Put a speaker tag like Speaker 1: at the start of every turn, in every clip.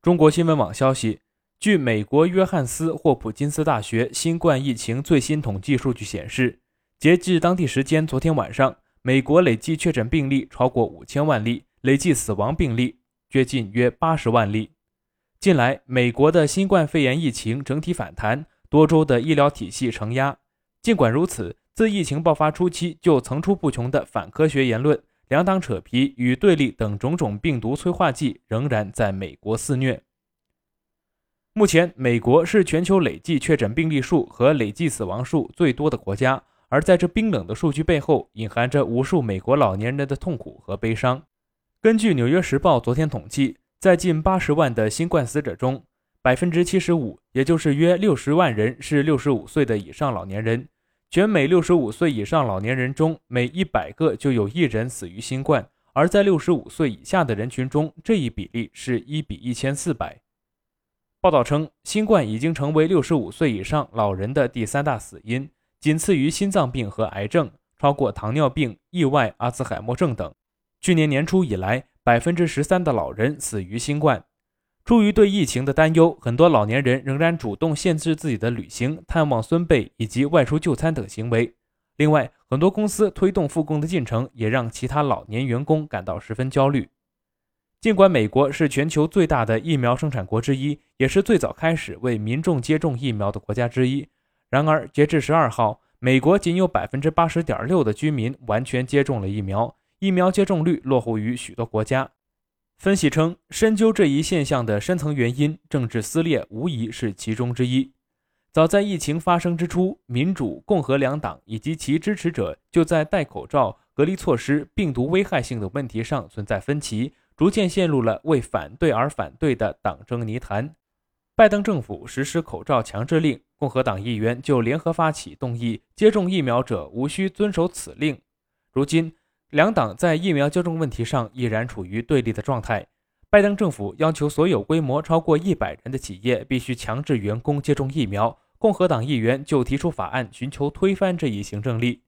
Speaker 1: 中国新闻网消息，据美国约翰斯霍普金斯大学新冠疫情最新统计数据显示，截至当地时间昨天晚上，美国累计确诊病例超过五千万例，累计死亡病例接近约八十万例。近来，美国的新冠肺炎疫情整体反弹，多州的医疗体系承压。尽管如此，自疫情爆发初期就层出不穷的反科学言论。两党扯皮与对立等种种病毒催化剂仍然在美国肆虐。目前，美国是全球累计确诊病例数和累计死亡数最多的国家，而在这冰冷的数据背后，隐含着无数美国老年人的痛苦和悲伤。根据《纽约时报》昨天统计，在近八十万的新冠死者中，百分之七十五，也就是约六十万人，是六十五岁的以上老年人。全美六十五岁以上老年人中，每一百个就有一人死于新冠；而在六十五岁以下的人群中，这一比例是一比一千四百。报道称，新冠已经成为六十五岁以上老人的第三大死因，仅次于心脏病和癌症，超过糖尿病、意外、阿兹海默症等。去年年初以来，百分之十三的老人死于新冠。出于对疫情的担忧，很多老年人仍然主动限制自己的旅行、探望孙辈以及外出就餐等行为。另外，很多公司推动复工的进程，也让其他老年员工感到十分焦虑。尽管美国是全球最大的疫苗生产国之一，也是最早开始为民众接种疫苗的国家之一，然而截至十二号，美国仅有百分之八十点六的居民完全接种了疫苗，疫苗接种率落后于许多国家。分析称，深究这一现象的深层原因，政治撕裂无疑是其中之一。早在疫情发生之初，民主、共和两党以及其支持者就在戴口罩、隔离措施、病毒危害性的问题上存在分歧，逐渐陷入了为反对而反对的党争泥潭。拜登政府实施口罩强制令，共和党议员就联合发起动议，接种疫苗者无需遵守此令。如今，两党在疫苗接种问题上依然处于对立的状态。拜登政府要求所有规模超过一百人的企业必须强制员工接种疫苗，共和党议员就提出法案寻求推翻这一行政令。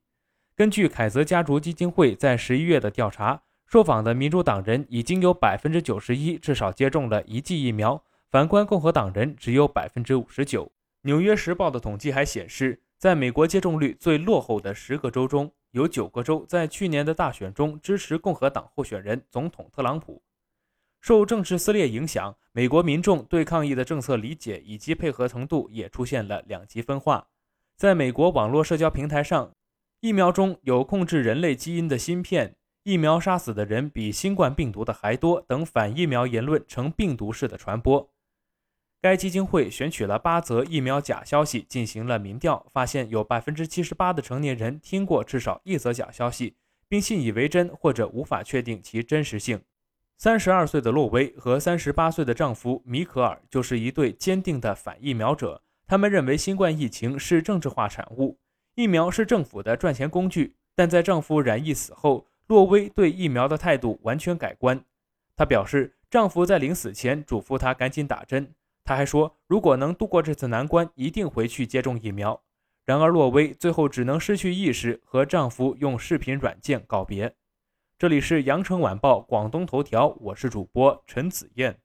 Speaker 1: 根据凯泽家族基金会在十一月的调查，受访的民主党人已经有百分之九十一至少接种了一剂疫苗，反观共和党人只有百分之五十九。纽约时报的统计还显示，在美国接种率最落后的十个州中。有九个州在去年的大选中支持共和党候选人总统特朗普。受政治撕裂影响，美国民众对抗疫的政策理解以及配合程度也出现了两极分化。在美国网络社交平台上，疫苗中有控制人类基因的芯片，疫苗杀死的人比新冠病毒的还多等反疫苗言论呈病毒式的传播。该基金会选取了八则疫苗假消息进行了民调，发现有百分之七十八的成年人听过至少一则假消息，并信以为真或者无法确定其真实性。三十二岁的洛威和三十八岁的丈夫米可尔就是一对坚定的反疫苗者，他们认为新冠疫情是政治化产物，疫苗是政府的赚钱工具。但在丈夫染疫死后，洛威对疫苗的态度完全改观。她表示，丈夫在临死前嘱咐她赶紧打针。他还说，如果能度过这次难关，一定回去接种疫苗。然而，洛威最后只能失去意识，和丈夫用视频软件告别。这里是羊城晚报广东头条，我是主播陈子燕。